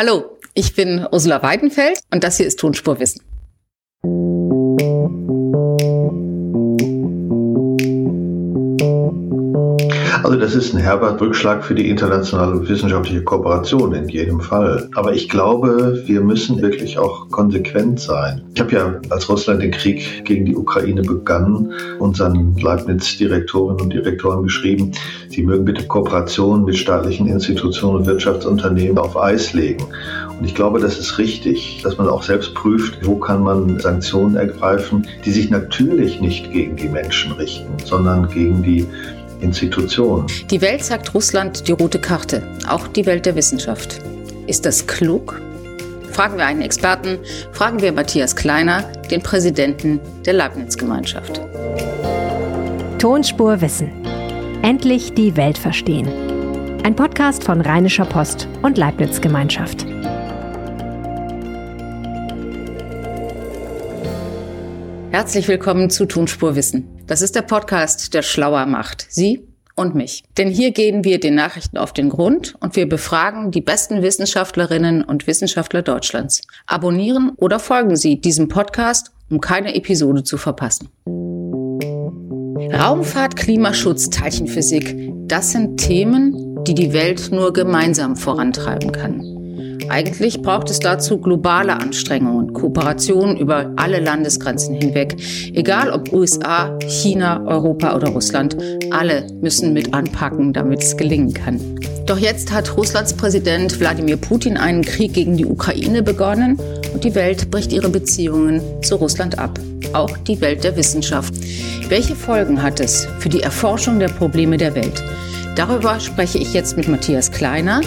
Hallo, ich bin Ursula Weidenfeld und das hier ist Tonspurwissen. Also das ist ein herber Rückschlag für die internationale wissenschaftliche Kooperation in jedem Fall. Aber ich glaube, wir müssen wirklich auch konsequent sein. Ich habe ja, als Russland den Krieg gegen die Ukraine begann, unseren Leibniz-Direktorinnen und Direktoren geschrieben, sie mögen bitte Kooperation mit staatlichen Institutionen und Wirtschaftsunternehmen auf Eis legen. Und ich glaube, das ist richtig, dass man auch selbst prüft, wo kann man Sanktionen ergreifen, die sich natürlich nicht gegen die Menschen richten, sondern gegen die Institutionen. Die Welt sagt Russland die rote Karte, auch die Welt der Wissenschaft. Ist das klug? Fragen wir einen Experten, fragen wir Matthias Kleiner, den Präsidenten der Leibniz-Gemeinschaft. Tonspur Wissen. Endlich die Welt verstehen. Ein Podcast von Rheinischer Post und Leibniz Gemeinschaft. Herzlich willkommen zu Tonspur Wissen. Das ist der Podcast, der schlauer macht. Sie und mich. Denn hier gehen wir den Nachrichten auf den Grund und wir befragen die besten Wissenschaftlerinnen und Wissenschaftler Deutschlands. Abonnieren oder folgen Sie diesem Podcast, um keine Episode zu verpassen. Raumfahrt, Klimaschutz, Teilchenphysik, das sind Themen, die die Welt nur gemeinsam vorantreiben kann. Eigentlich braucht es dazu globale Anstrengungen, Kooperationen über alle Landesgrenzen hinweg. Egal ob USA, China, Europa oder Russland, alle müssen mit anpacken, damit es gelingen kann. Doch jetzt hat Russlands Präsident Wladimir Putin einen Krieg gegen die Ukraine begonnen und die Welt bricht ihre Beziehungen zu Russland ab. Auch die Welt der Wissenschaft. Welche Folgen hat es für die Erforschung der Probleme der Welt? Darüber spreche ich jetzt mit Matthias Kleiner.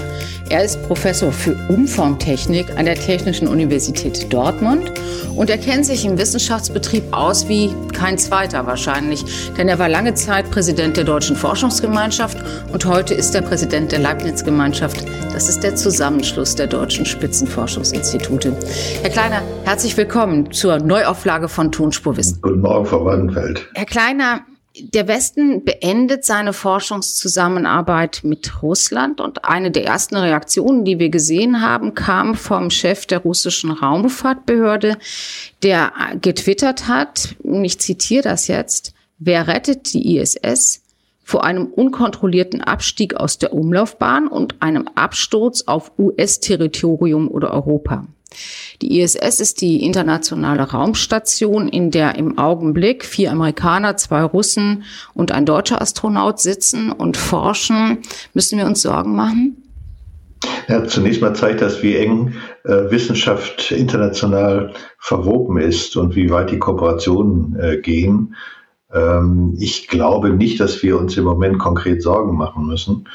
Er ist Professor für Umformtechnik an der Technischen Universität Dortmund und er kennt sich im Wissenschaftsbetrieb aus wie kein zweiter wahrscheinlich, denn er war lange Zeit Präsident der Deutschen Forschungsgemeinschaft und heute ist er Präsident der Leibniz-Gemeinschaft. Das ist der Zusammenschluss der deutschen Spitzenforschungsinstitute. Herr Kleiner, herzlich willkommen zur Neuauflage von Tonspurwissen. Guten Morgen, Frau Wandenfeld. Herr Kleiner, der Westen beendet seine Forschungszusammenarbeit mit Russland und eine der ersten Reaktionen, die wir gesehen haben, kam vom Chef der russischen Raumfahrtbehörde, der getwittert hat, ich zitiere das jetzt, wer rettet die ISS vor einem unkontrollierten Abstieg aus der Umlaufbahn und einem Absturz auf US-Territorium oder Europa? Die ISS ist die internationale Raumstation, in der im Augenblick vier Amerikaner, zwei Russen und ein deutscher Astronaut sitzen und forschen. Müssen wir uns Sorgen machen? Ja, zunächst mal zeigt das, wie eng äh, Wissenschaft international verwoben ist und wie weit die Kooperationen äh, gehen. Ähm, ich glaube nicht, dass wir uns im Moment konkret Sorgen machen müssen.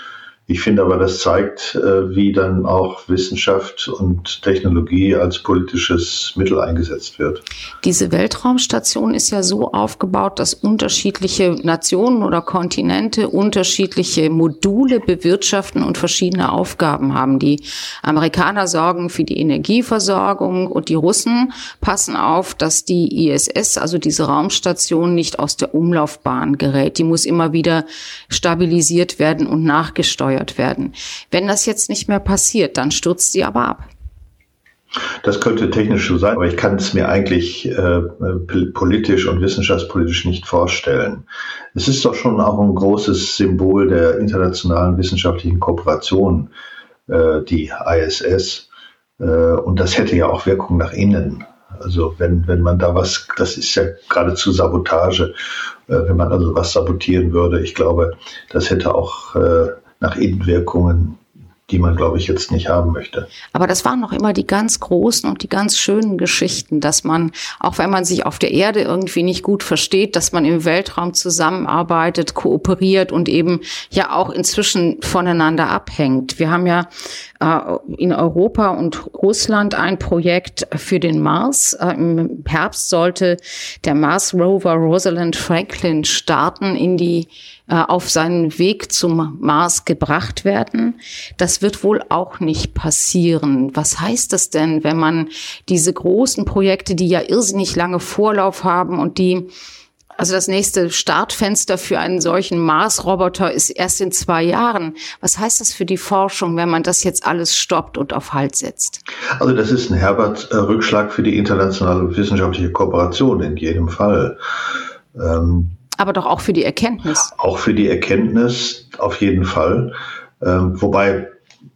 Ich finde aber, das zeigt, äh, wie dann auch Wissenschaft und Technologie als politisches Mittel eingesetzt wird. Diese Weltraumstation ist ja so aufgebaut, dass unterschiedliche Nationen oder Kontinente unterschiedliche Module bewirtschaften und verschiedene Aufgaben haben. Die Amerikaner sorgen für die Energieversorgung und die Russen passen auf, dass die ISS, also diese Raumstation, nicht aus der Umlaufbahn gerät. Die muss immer wieder stabilisiert werden und nachgesteuert gesteuert werden. Wenn das jetzt nicht mehr passiert, dann stürzt sie aber ab. Das könnte technisch so sein, aber ich kann es mir eigentlich äh, politisch und wissenschaftspolitisch nicht vorstellen. Es ist doch schon auch ein großes Symbol der internationalen wissenschaftlichen Kooperation, äh, die ISS. Äh, und das hätte ja auch Wirkung nach innen. Also wenn, wenn man da was, das ist ja geradezu Sabotage, äh, wenn man also was sabotieren würde. Ich glaube, das hätte auch äh, nach Innenwirkungen die man, glaube ich, jetzt nicht haben möchte. Aber das waren noch immer die ganz großen und die ganz schönen Geschichten, dass man, auch wenn man sich auf der Erde irgendwie nicht gut versteht, dass man im Weltraum zusammenarbeitet, kooperiert und eben ja auch inzwischen voneinander abhängt. Wir haben ja in Europa und Russland ein Projekt für den Mars. Äh, Im Herbst sollte der Mars Rover Rosalind Franklin starten in die äh, auf seinen Weg zum Mars gebracht werden. Das wird wohl auch nicht passieren. Was heißt das denn, wenn man diese großen Projekte, die ja irrsinnig lange Vorlauf haben und die Also das nächste Startfenster für einen solchen Mars-Roboter ist erst in zwei Jahren. Was heißt das für die Forschung, wenn man das jetzt alles stoppt und auf Halt setzt? Also das ist ein Herbert Rückschlag für die internationale wissenschaftliche Kooperation in jedem Fall. Ähm, Aber doch auch für die Erkenntnis. Auch für die Erkenntnis auf jeden Fall. Ähm, wobei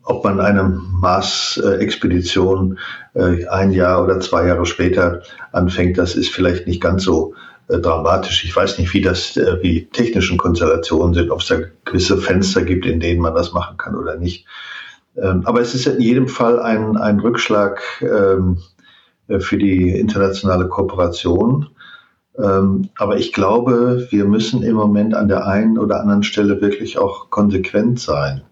ob man eine Mars-Expedition äh, ein Jahr oder zwei Jahre später anfängt, das ist vielleicht nicht ganz so äh, dramatisch. Ich weiß nicht, wie das, äh, wie technischen Konstellationen sind, ob es da gewisse Fenster gibt, in denen man das machen kann oder nicht. Ähm, aber es ist in jedem Fall ein, ein Rückschlag ähm, für die internationale Kooperation. Ähm, aber ich glaube, wir müssen im Moment an der einen oder anderen Stelle wirklich auch konsequent sein.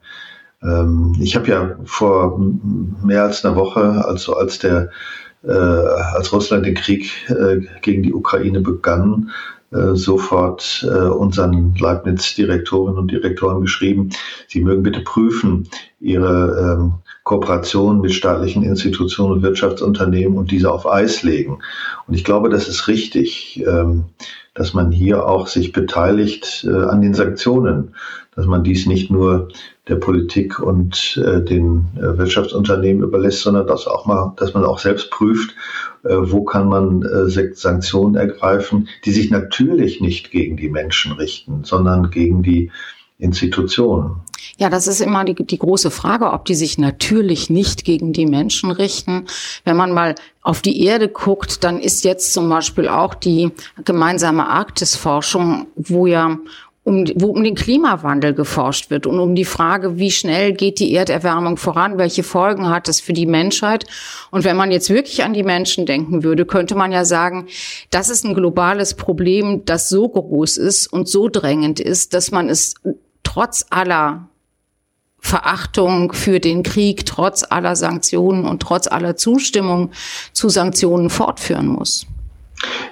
Ich habe ja vor mehr als einer Woche, also als der äh, als Russland den Krieg äh, gegen die Ukraine begann, äh, sofort äh, unseren Leibniz-Direktorinnen und Direktoren geschrieben, sie mögen bitte prüfen ihre ähm, Kooperation mit staatlichen Institutionen und Wirtschaftsunternehmen und diese auf Eis legen. Und ich glaube, das ist richtig, ähm, dass man hier auch sich beteiligt äh, an den Sanktionen, dass man dies nicht nur der Politik und äh, den äh, Wirtschaftsunternehmen überlässt, sondern dass auch mal, dass man auch selbst prüft, äh, wo kann man äh, Sanktionen ergreifen, die sich natürlich nicht gegen die Menschen richten, sondern gegen die Institutionen. Ja, das ist immer die, die große Frage, ob die sich natürlich nicht gegen die Menschen richten. Wenn man mal auf die Erde guckt, dann ist jetzt zum Beispiel auch die gemeinsame Arktisforschung, wo ja um, wo um den Klimawandel geforscht wird und um die Frage, wie schnell geht die Erderwärmung voran, welche Folgen hat das für die Menschheit. Und wenn man jetzt wirklich an die Menschen denken würde, könnte man ja sagen, das ist ein globales Problem, das so groß ist und so drängend ist, dass man es trotz aller Verachtung für den Krieg, trotz aller Sanktionen und trotz aller Zustimmung zu Sanktionen fortführen muss.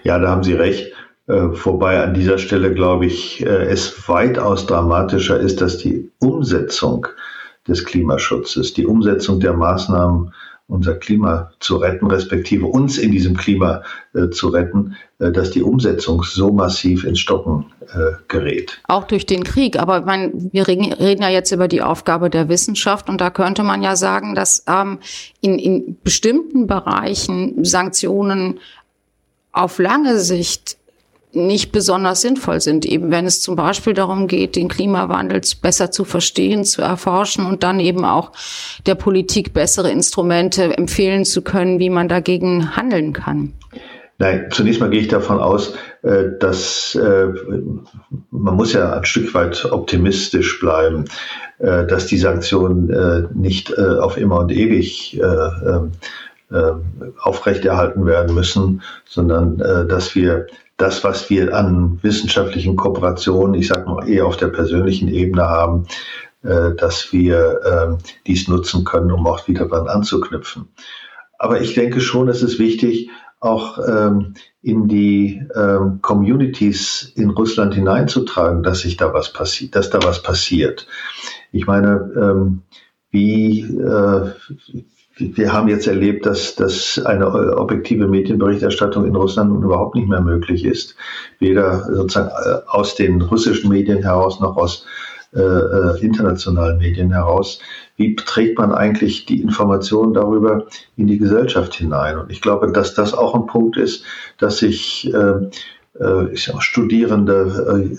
Ja, da haben Sie recht. Äh, wobei an dieser Stelle, glaube ich, äh, es weitaus dramatischer ist, dass die Umsetzung des Klimaschutzes, die Umsetzung der Maßnahmen, unser Klima zu retten, respektive uns in diesem Klima äh, zu retten, äh, dass die Umsetzung so massiv ins Stocken äh, gerät. Auch durch den Krieg. Aber mein, wir reden, reden, ja jetzt über die Aufgabe der Wissenschaft und da könnte man ja sagen, dass ähm, in, in bestimmten Bereichen Sanktionen auf lange Sicht nicht besonders sinnvoll sind, eben wenn es zum Beispiel darum geht, den Klimawandel besser zu verstehen, zu erforschen und dann eben auch der Politik bessere Instrumente empfehlen zu können, wie man dagegen handeln kann. Nein, zunächst mal gehe ich davon aus, äh, dass äh, man muss ja ein Stück weit optimistisch bleiben, äh, dass die Sanktionen nicht auf immer und ewig aufrechterhalten werden müssen, sondern dass wir das, was wir an wissenschaftlichen Kooperationen, ich sage mal eher auf der persönlichen Ebene haben, äh, dass wir äh, dies nutzen können, um auch wieder dran anzuknüpfen. Aber ich denke schon, es ist wichtig, auch ähm, in die ähm, Communities in Russland hineinzutragen, dass sich da was passiert, dass da was passiert. Ich meine, ähm, wie, äh, wir haben jetzt erlebt, dass, dass eine objektive Medienberichterstattung in Russland nun überhaupt nicht mehr möglich ist. Weder sozusagen äh, aus den russischen Medien heraus noch aus äh, äh, internationalen Medien heraus. Wie trägt man eigentlich die Informationen darüber in die Gesellschaft hinein? Und ich glaube, dass das auch ein Punkt ist, dass sich äh, äh, ich sag, Studierende,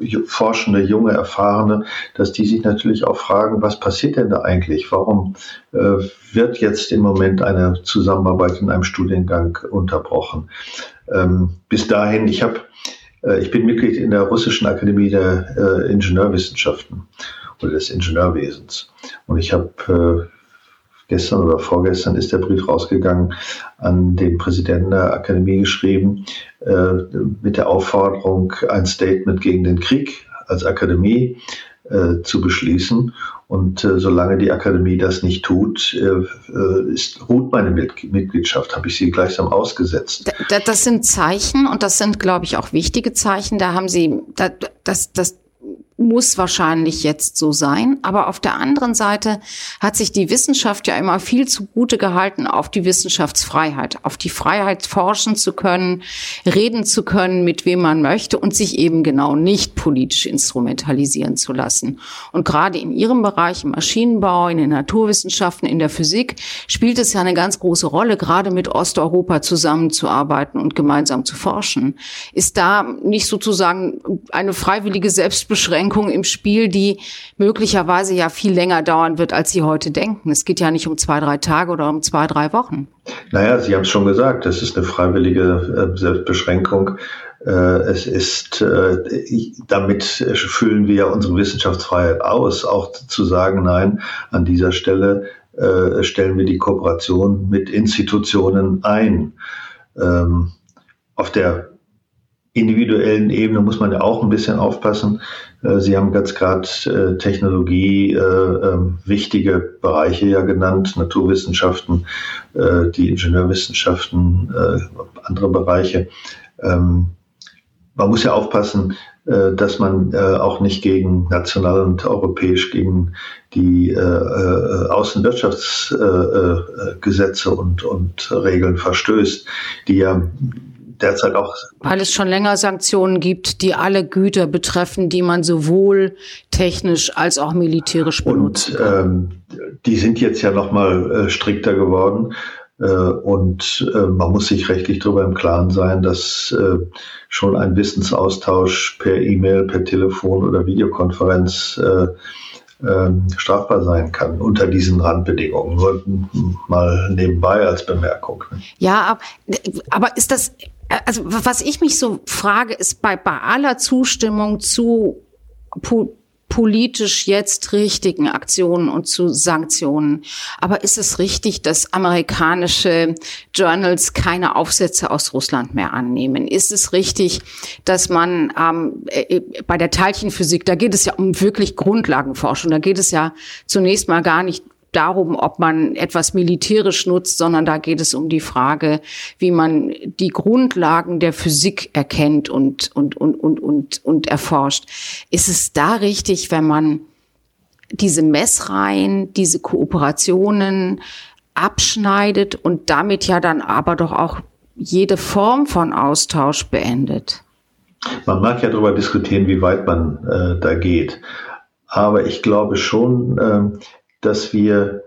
äh, äh, Forschende, junge, Erfahrene, dass die sich natürlich auch fragen, was passiert denn da eigentlich? Warum äh, wird jetzt im Moment eine Zusammenarbeit in einem Studiengang unterbrochen? Ähm, bis dahin, ich habe äh, ich bin Mitglied in der Russischen Akademie der äh, Ingenieurwissenschaften oder des Ingenieurwesens. Und ich habe gestern oder vorgestern ist der Brief rausgegangen an den Präsidenten der Akademie geschrieben äh, mit der Aufforderung, ein Statement gegen den Krieg als Akademie äh, zu beschließen. Und äh, solange die Akademie das nicht tut, äh, äh ist, ruht meine Mitgliedschaft, habe ich sie gleichsam ausgesetzt. Das, sind Zeichen und das sind, glaube ich, auch wichtige Zeichen. Da haben Sie, das, das muss wahrscheinlich jetzt so sein. Aber auf der anderen Seite hat sich die Wissenschaft ja immer viel zugute gehalten auf die Wissenschaftsfreiheit, auf die Freiheit forschen zu können, reden zu können, mit wem man möchte und sich eben genau nicht politisch instrumentalisieren zu lassen. Und gerade in Ihrem Bereich, im Maschinenbau, in den Naturwissenschaften, in der Physik, spielt es ja eine ganz große Rolle, gerade mit Osteuropa zusammenzuarbeiten und gemeinsam zu forschen. Ist da nicht sozusagen eine freiwillige Selbstbeschränkung im Spiel, die möglicherweise ja viel länger dauern wird, als Sie heute denken? Es geht ja nicht um zwei, drei Tage oder um zwei, drei Wochen. Naja, Sie haben es schon gesagt, es ist eine freiwillige äh, Selbstbeschränkung. Äh, es ist, äh, damit füllen wir unsere Wissenschaftsfreiheit aus, auch zu sagen, nein, an dieser Stelle stellen wir die Kooperation mit Institutionen ein. Ähm, auf der individuellen Ebene muss man ja auch ein bisschen aufpassen. Äh, Sie haben ganz gerade äh, Technologie, äh, ähm, wichtige Bereiche ja genannt, Naturwissenschaften, die Ingenieurwissenschaften, andere Bereiche. Ähm, man muss ja aufpassen, dass man auch nicht gegen national und europäisch gegen die Außenwirtschaftsgesetze und, und Regeln verstößt, die ja derzeit auch. Weil es schon länger Sanktionen gibt, die alle Güter betreffen, die man sowohl technisch als auch militärisch benutzt. Und ähm, die sind jetzt ja nochmal äh, strikter geworden. Äh, und äh, man muss sich rechtlich darüber im Klaren sein, dass äh, schon ein Wissensaustausch per E-Mail, per Telefon oder Videokonferenz äh, ähm, strafbar sein kann unter diesen Randbedingungen. Mal nebenbei als Bemerkung. Ne? Ja, aber ist das, also was ich mich so frage, ist bei, bei aller Zustimmung zu politisch jetzt richtigen Aktionen und zu Sanktionen. Aber ist es richtig, dass amerikanische Journals keine Aufsätze aus Russland mehr annehmen? Ist es richtig, dass man ähm, äh, bei der Teilchenphysik, da geht es ja um wirklich Grundlagenforschung, da geht es ja zunächst mal gar nicht darum, ob man etwas militärisch nutzt, sondern da geht es um die Frage, wie man die Grundlagen der Physik erkennt und, und, und, und, und, und erforscht. Ist es da richtig, wenn man diese Messreihen, diese Kooperationen abschneidet und damit ja dann aber doch auch jede Form von Austausch beendet? Man mag ja darüber diskutieren, wie weit man äh, da geht. Aber ich glaube schon, äh, dass wir,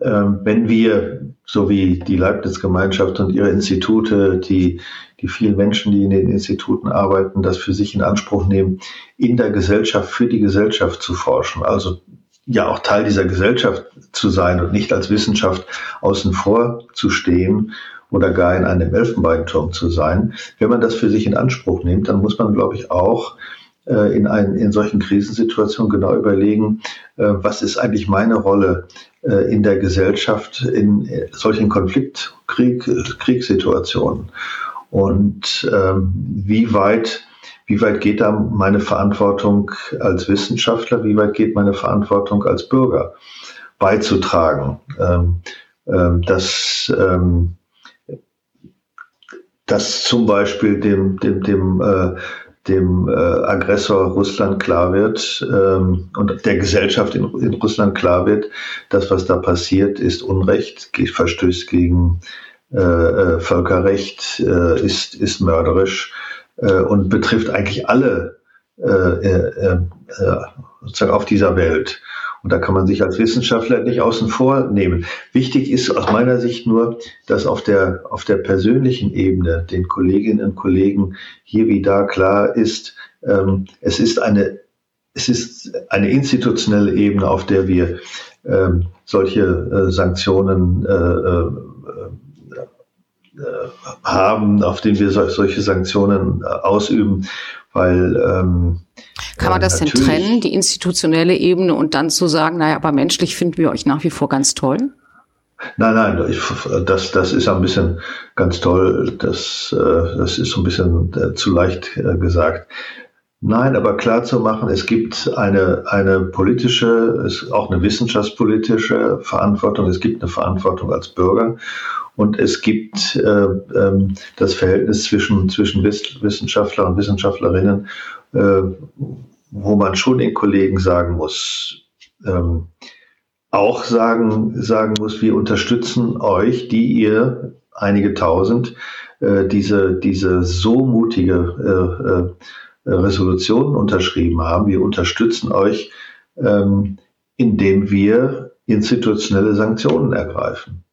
ähm, wenn wir, so wie die Leibniz-Gemeinschaft und ihre Institute, die, die vielen Menschen, die in den Instituten arbeiten, das für sich in Anspruch nehmen, in der Gesellschaft, für die Gesellschaft zu forschen. Also ja auch Teil dieser Gesellschaft zu sein und nicht als Wissenschaft außen vor zu stehen oder gar in einem Elfenbeinturm zu sein. Wenn man das für sich in Anspruch nimmt, dann muss man, glaube ich, auch äh, in, ein, in solchen Krisensituationen genau überlegen, äh, was ist eigentlich meine Rolle äh, in der Gesellschaft in solchen Konflikt, Krieg, Kriegssituationen? Und ähm, wie weit wie weit geht da meine Verantwortung als Wissenschaftler, wie weit geht meine Verantwortung als Bürger beizutragen, ähm, ähm, dass, ähm, dass zum Beispiel dem, dem, dem äh, dem äh, Aggressor Russland klar wird ähm, und der Gesellschaft in, in, Russland klar wird, das, was da passiert, ist Unrecht, verstößt gegen äh, äh, Völkerrecht, äh, ist, ist mörderisch äh, und betrifft eigentlich alle äh, äh, äh, sozusagen auf dieser Welt. Und da kann man sich als Wissenschaftler nicht außen vor nehmen. Wichtig ist aus meiner Sicht nur, dass auf der, auf der persönlichen Ebene den Kolleginnen und Kollegen hier wie da klar ist, ähm, es ist eine, es ist eine institutionelle Ebene, auf der wir ähm, solche äh, Sanktionen äh, äh, haben, auf denen wir solche Sanktionen äh, ausüben, weil ähm, kann man das denn trennen, die institutionelle Ebene und dann zu sagen, naja, aber menschlich finden wir euch nach wie vor ganz toll? Nein, nein, ich, das, das ist ein bisschen ganz toll. Das, äh, das ist so ein bisschen äh, zu leicht äh, gesagt. Nein, aber klar zu machen, es gibt eine, eine politische, auch eine wissenschaftspolitische Verantwortung. Es gibt eine Verantwortung als Bürger und es gibt äh, ähm, das Verhältnis zwischen, zwischen Wissenschaftler und Wissenschaftlerinnen, äh, wo man schon den Kollegen sagen muss, ähm, auch sagen, sagen muss, wir unterstützen euch, die ihr einige tausend äh, diese, diese so mutige äh, äh, Resolution unterschrieben haben. Wir unterstützen euch, ähm, indem wir institutionelle Sanktionen ergreifen.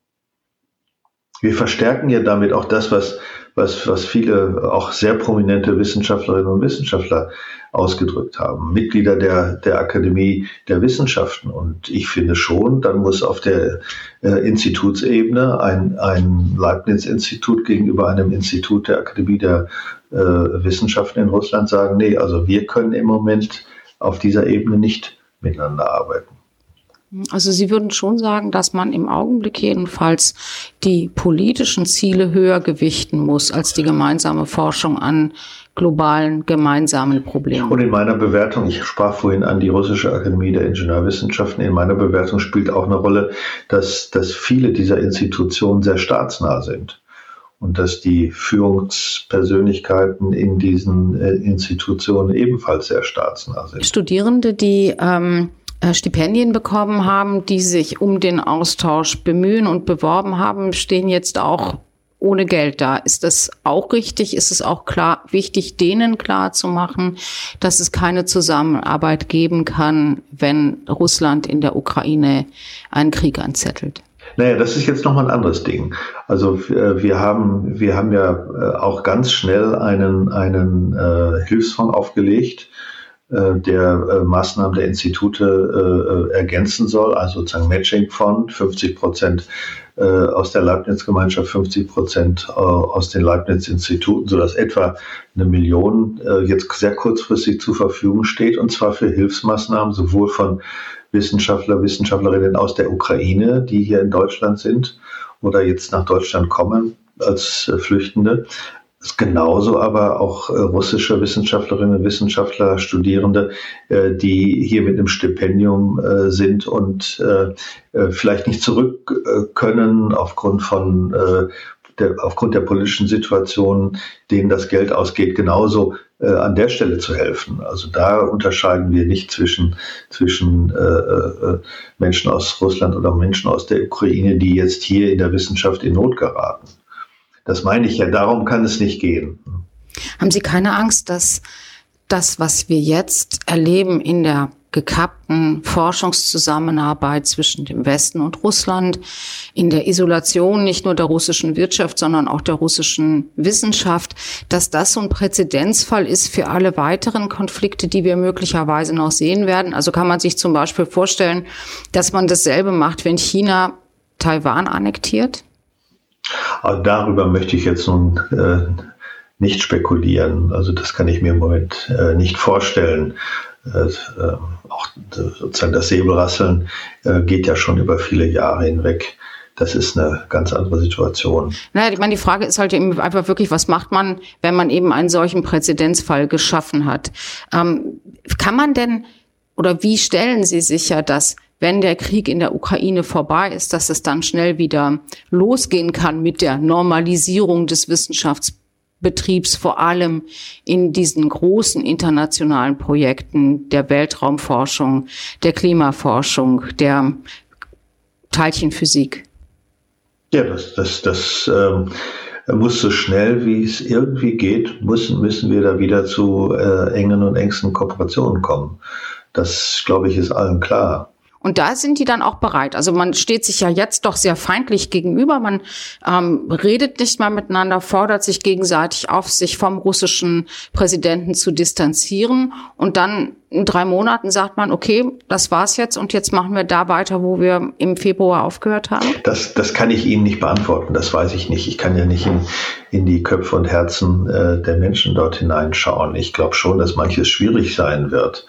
Wir verstärken ja damit auch das, was was, was viele auch sehr prominente Wissenschaftlerinnen und Wissenschaftler ausgedrückt haben. Mitglieder der, der Akademie der Wissenschaften. Und ich finde schon, dann muss auf der äh, Institutsebene ein, ein Leibniz-Institut gegenüber einem Institut der Akademie der äh, Wissenschaften in Russland sagen, nee, also wir können im Moment auf dieser Ebene nicht miteinander arbeiten. Also Sie würden schon sagen, dass man im Augenblick jedenfalls die politischen Ziele höher gewichten muss als die gemeinsame Forschung an globalen gemeinsamen Problemen. Und in meiner Bewertung, ich sprach vorhin an die Russische Akademie der Ingenieurwissenschaften, in meiner Bewertung spielt auch eine Rolle, dass, dass viele dieser Institutionen sehr staatsnah sind und dass die Führungspersönlichkeiten in diesen äh, Institutionen ebenfalls sehr staatsnah sind. Studierende, die ähm, äh, Stipendien bekommen haben, die sich um den Austausch bemühen und beworben haben, stehen jetzt auch ohne Geld da. Ist das auch richtig? Ist es auch klar, wichtig, denen klar zu machen, dass es keine Zusammenarbeit geben kann, wenn Russland in der Ukraine einen Krieg anzettelt? Naja, das ist jetzt nochmal ein anderes Ding. Also äh, wir haben, wir haben ja äh, auch ganz schnell einen, einen äh, Hilfsfonds aufgelegt, äh, der äh, Maßnahmen der Institute äh, ergänzen soll, also sozusagen Matching-Fonds, 50 Prozent aus der Leibniz-Gemeinschaft, 50 Prozent aus den Leibniz-Instituten, sodass etwa eine Million jetzt sehr kurzfristig zur Verfügung steht, und zwar für Hilfsmaßnahmen sowohl von Wissenschaftler, Wissenschaftlerinnen aus der Ukraine, die hier in Deutschland sind oder jetzt nach Deutschland kommen als Flüchtende, genauso aber auch äh, russische Wissenschaftlerinnen und Wissenschaftler, Studierende, äh, die hier mit einem Stipendium äh, sind und vielleicht nicht zurück können aufgrund von der, aufgrund der politischen Situation, denen das Geld ausgeht, genauso an der Stelle zu helfen. Also da unterscheiden wir nicht zwischen, zwischen äh, Menschen aus Russland oder Menschen aus der Ukraine, die jetzt hier in der Wissenschaft in Not geraten. Das meine ich ja, darum kann es nicht gehen. Haben Sie keine Angst, dass das, was wir jetzt erleben in der gekappten Forschungszusammenarbeit zwischen dem Westen und Russland, in der Isolation nicht nur der russischen Wirtschaft, sondern auch der russischen Wissenschaft, dass das so ein Präzedenzfall ist für alle weiteren Konflikte, die wir möglicherweise noch sehen werden. Also kann man sich zum Beispiel vorstellen, dass man dasselbe macht, wenn China Taiwan annektiert? Aber darüber möchte ich jetzt nun äh, nicht spekulieren. Also das kann ich mir im Moment äh, nicht vorstellen. Äh, äh auch sozusagen das Säbelrasseln äh, geht ja schon über viele Jahre hinweg. Das ist eine ganz andere Situation. Naja, ich meine, die Frage ist halt eben einfach wirklich, was macht man, wenn man eben einen solchen Präzedenzfall geschaffen hat? Ähm, kann man denn oder wie stellen Sie sicher, dass wenn der Krieg in der Ukraine vorbei ist, dass es dann schnell wieder losgehen kann mit der Normalisierung des Wissenschaftsbetriebs, vor allem in diesen großen internationalen Projekten der Weltraumforschung, der Klimaforschung, der Teilchenphysik. Ja, das, das, das ähm, muss so schnell wie es irgendwie geht, müssen, müssen wir da wieder zu äh, engen und engsten Kooperationen kommen. Das, glaube ich, ist allen klar. Und da sind die dann auch bereit. Also man steht sich ja jetzt doch sehr feindlich gegenüber. Man ähm, redet nicht mal miteinander, fordert sich gegenseitig auf, sich vom russischen Präsidenten zu distanzieren. Und dann in drei Monaten sagt man, okay, das war's jetzt und jetzt machen wir da weiter, wo wir im Februar aufgehört haben? Das, das kann ich Ihnen nicht beantworten, das weiß ich nicht. Ich kann ja nicht in, in die Köpfe und Herzen äh, der Menschen dort hineinschauen. Ich glaube schon, dass manches schwierig sein wird.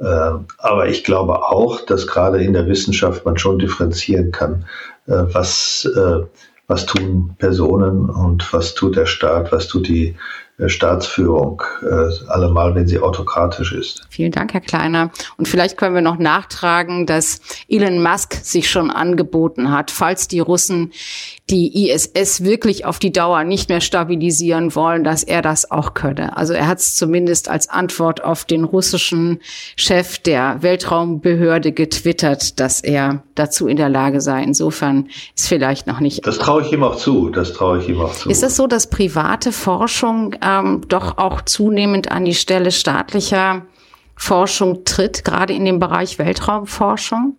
Ähm, aber ich glaube auch, dass gerade in der Wissenschaft man schon differenzieren kann, äh, was, äh, was tun Personen und was tut der Staat, was tut die, äh, Staatsführung, äh, allemal wenn sie autokratisch ist. Vielen Dank, Herr Kleiner. Und vielleicht können wir noch nachtragen, dass Elon Musk sich schon angeboten hat, falls die Russen die ISS wirklich auf die Dauer nicht mehr stabilisieren wollen, dass er das auch könne. Also er hat es zumindest als Antwort auf den russischen Chef der Weltraumbehörde getwittert, dass er dazu in der Lage sei. Insofern ist vielleicht noch nicht. Das traue ich ihm auch zu. Das traue ich ihm auch zu. Ist es so, dass private Forschung ähm, doch auch zunehmend an die Stelle staatlicher Forschung tritt, gerade in dem Bereich Weltraumforschung?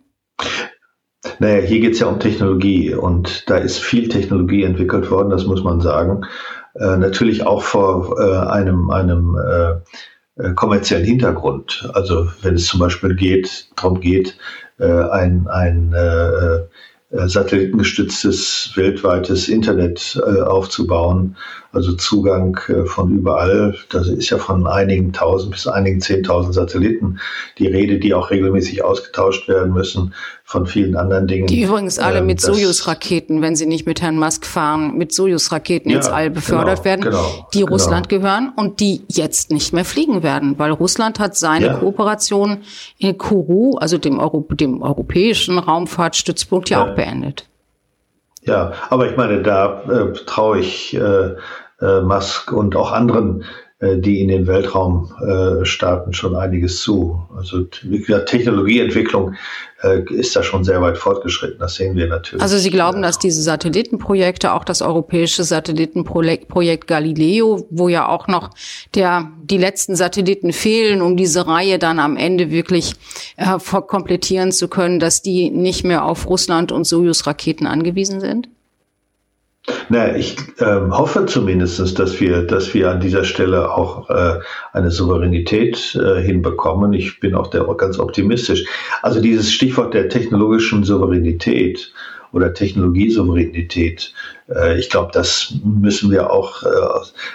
Naja, hier geht es ja um Technologie und da ist viel Technologie entwickelt worden, das muss man sagen. Äh, natürlich auch vor äh, einem, einem äh, äh kommerziellen Hintergrund. Also wenn es zum Beispiel geht, darum geht, äh, ein, ein äh, satellitengestütztes weltweites Internet aufzubauen, also Zugang von überall. Das ist ja von einigen tausend bis einigen zehntausend Satelliten die Rede, die auch regelmäßig ausgetauscht werden müssen von vielen anderen Dingen. Die übrigens alle ähm, mit Sojus-Raketen, wenn sie nicht mit Herrn Musk fahren, mit Sojus-Raketen ja, ins All befördert genau, werden, genau, die genau. Russland gehören und die jetzt nicht mehr fliegen werden, weil Russland hat seine ja. Kooperation in Kourou, also dem, Euro dem europäischen Raumfahrtstützpunkt, ja, ja, auch beendet. Ja, aber ich meine, da äh, traue ich äh, äh, Musk und auch anderen äh, die in den Weltraum äh, starten, schon einiges zu. Also wie gesagt, Technologieentwicklung äh, ist da schon sehr weit fortgeschritten. Das sehen wir natürlich. Also Sie glauben, dass diese Satellitenprojekte, auch das europäische Satellitenprojekt Galileo, wo ja auch noch der, die letzten Satelliten fehlen, um diese Reihe dann am Ende wirklich äh, komplettieren zu können, dass die nicht mehr auf Russland und Sojus-Raketen angewiesen sind? Na, ich ähm, hoffe zumindest, dass wir, dass wir an dieser Stelle auch äh, eine Souveränität äh, hinbekommen. Ich bin auch der, ganz optimistisch. Also dieses Stichwort der technologischen Souveränität oder Technologiesouveränität, äh, ich glaube, das müssen wir auch äh,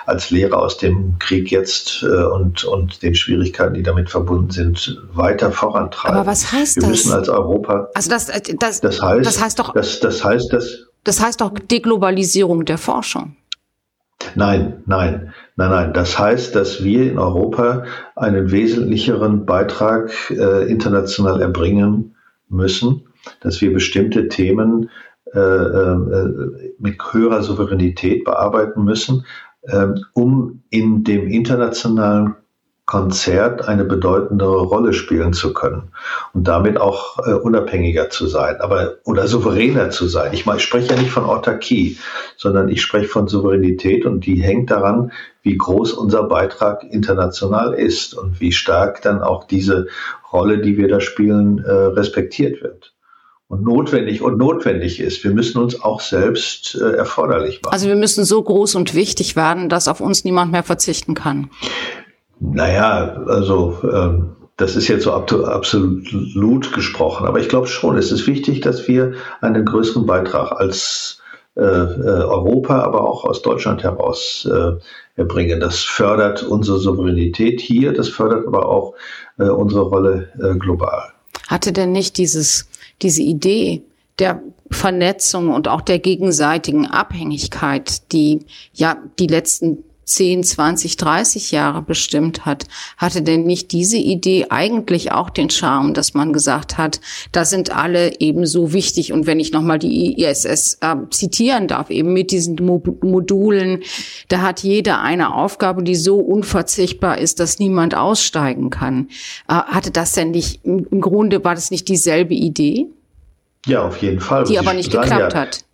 als Lehrer aus dem Krieg jetzt äh, und, und den Schwierigkeiten, die damit verbunden sind, weiter vorantreiben. Aber was heißt wir das? Wir müssen als Europa. Also das, äh, das, das heißt, das heißt doch. Das, das heißt, dass das heißt auch Deglobalisierung der Forschung. Nein, nein, nein, nein. Das heißt, dass wir in Europa einen wesentlicheren Beitrag äh, international erbringen müssen, dass wir bestimmte Themen äh, äh, mit höherer Souveränität bearbeiten müssen, äh, um in dem internationalen Konzert eine bedeutendere Rolle spielen zu können und damit auch äh, unabhängiger zu sein, aber oder souveräner zu sein. Ich, ich spreche ja nicht von Autarkie, sondern ich spreche von Souveränität und die hängt daran, wie groß unser Beitrag international ist und wie stark dann auch diese Rolle, die wir da spielen, äh, respektiert wird und notwendig und notwendig ist. Wir müssen uns auch selbst äh, erforderlich machen. Also wir müssen so groß und wichtig werden, dass auf uns niemand mehr verzichten kann. Naja, also ähm, das ist jetzt so absolut gesprochen, aber ich glaube schon, es ist wichtig, dass wir einen größeren Beitrag als äh, äh, Europa, aber auch aus Deutschland heraus äh, erbringen. Das fördert unsere Souveränität hier, das fördert aber auch äh, unsere Rolle äh, global. Hatte denn nicht dieses, diese Idee der Vernetzung und auch der gegenseitigen Abhängigkeit, die ja die letzten 10, 20, 30 Jahre bestimmt hat, hatte denn nicht diese Idee eigentlich auch den Charme, dass man gesagt hat, da sind alle ebenso wichtig. Und wenn ich nochmal die ISS äh, zitieren darf, eben mit diesen Mo Modulen, da hat jeder eine Aufgabe, die so unverzichtbar ist, dass niemand aussteigen kann. Äh, hatte das denn nicht, im Grunde war das nicht dieselbe Idee? Ja, auf jeden Fall. Die aber nicht geklappt ja, hat.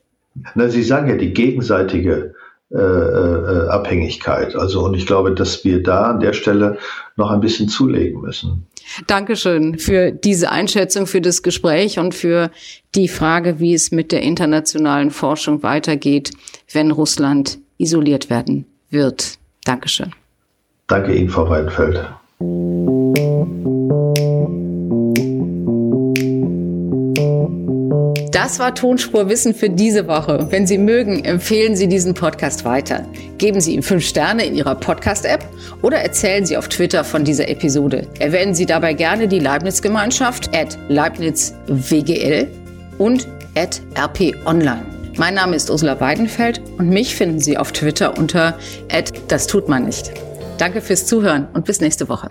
Na, Sie sagen ja, die gegenseitige äh, äh, Abhängigkeit. Also und ich glaube, dass wir da an der Stelle noch ein bisschen zulegen müssen. Dankeschön für diese Einschätzung, für das Gespräch und für die Frage, wie es mit der internationalen Forschung weitergeht, wenn Russland isoliert werden wird. Dankeschön. Danke Ihnen, Frau Weidenfeld. Das war Tonspurwissen für diese Woche. Wenn Sie mögen, empfehlen Sie diesen Podcast weiter. Geben Sie ihm fünf Sterne in Ihrer Podcast-App oder erzählen Sie auf Twitter von dieser Episode. Erwähnen Sie dabei gerne die Leibniz-Gemeinschaft at LeibnizWGL und at RP Online. Mein Name ist Ursula Weidenfeld und mich finden Sie auf Twitter unter das tut man nicht. Danke fürs Zuhören und bis nächste Woche.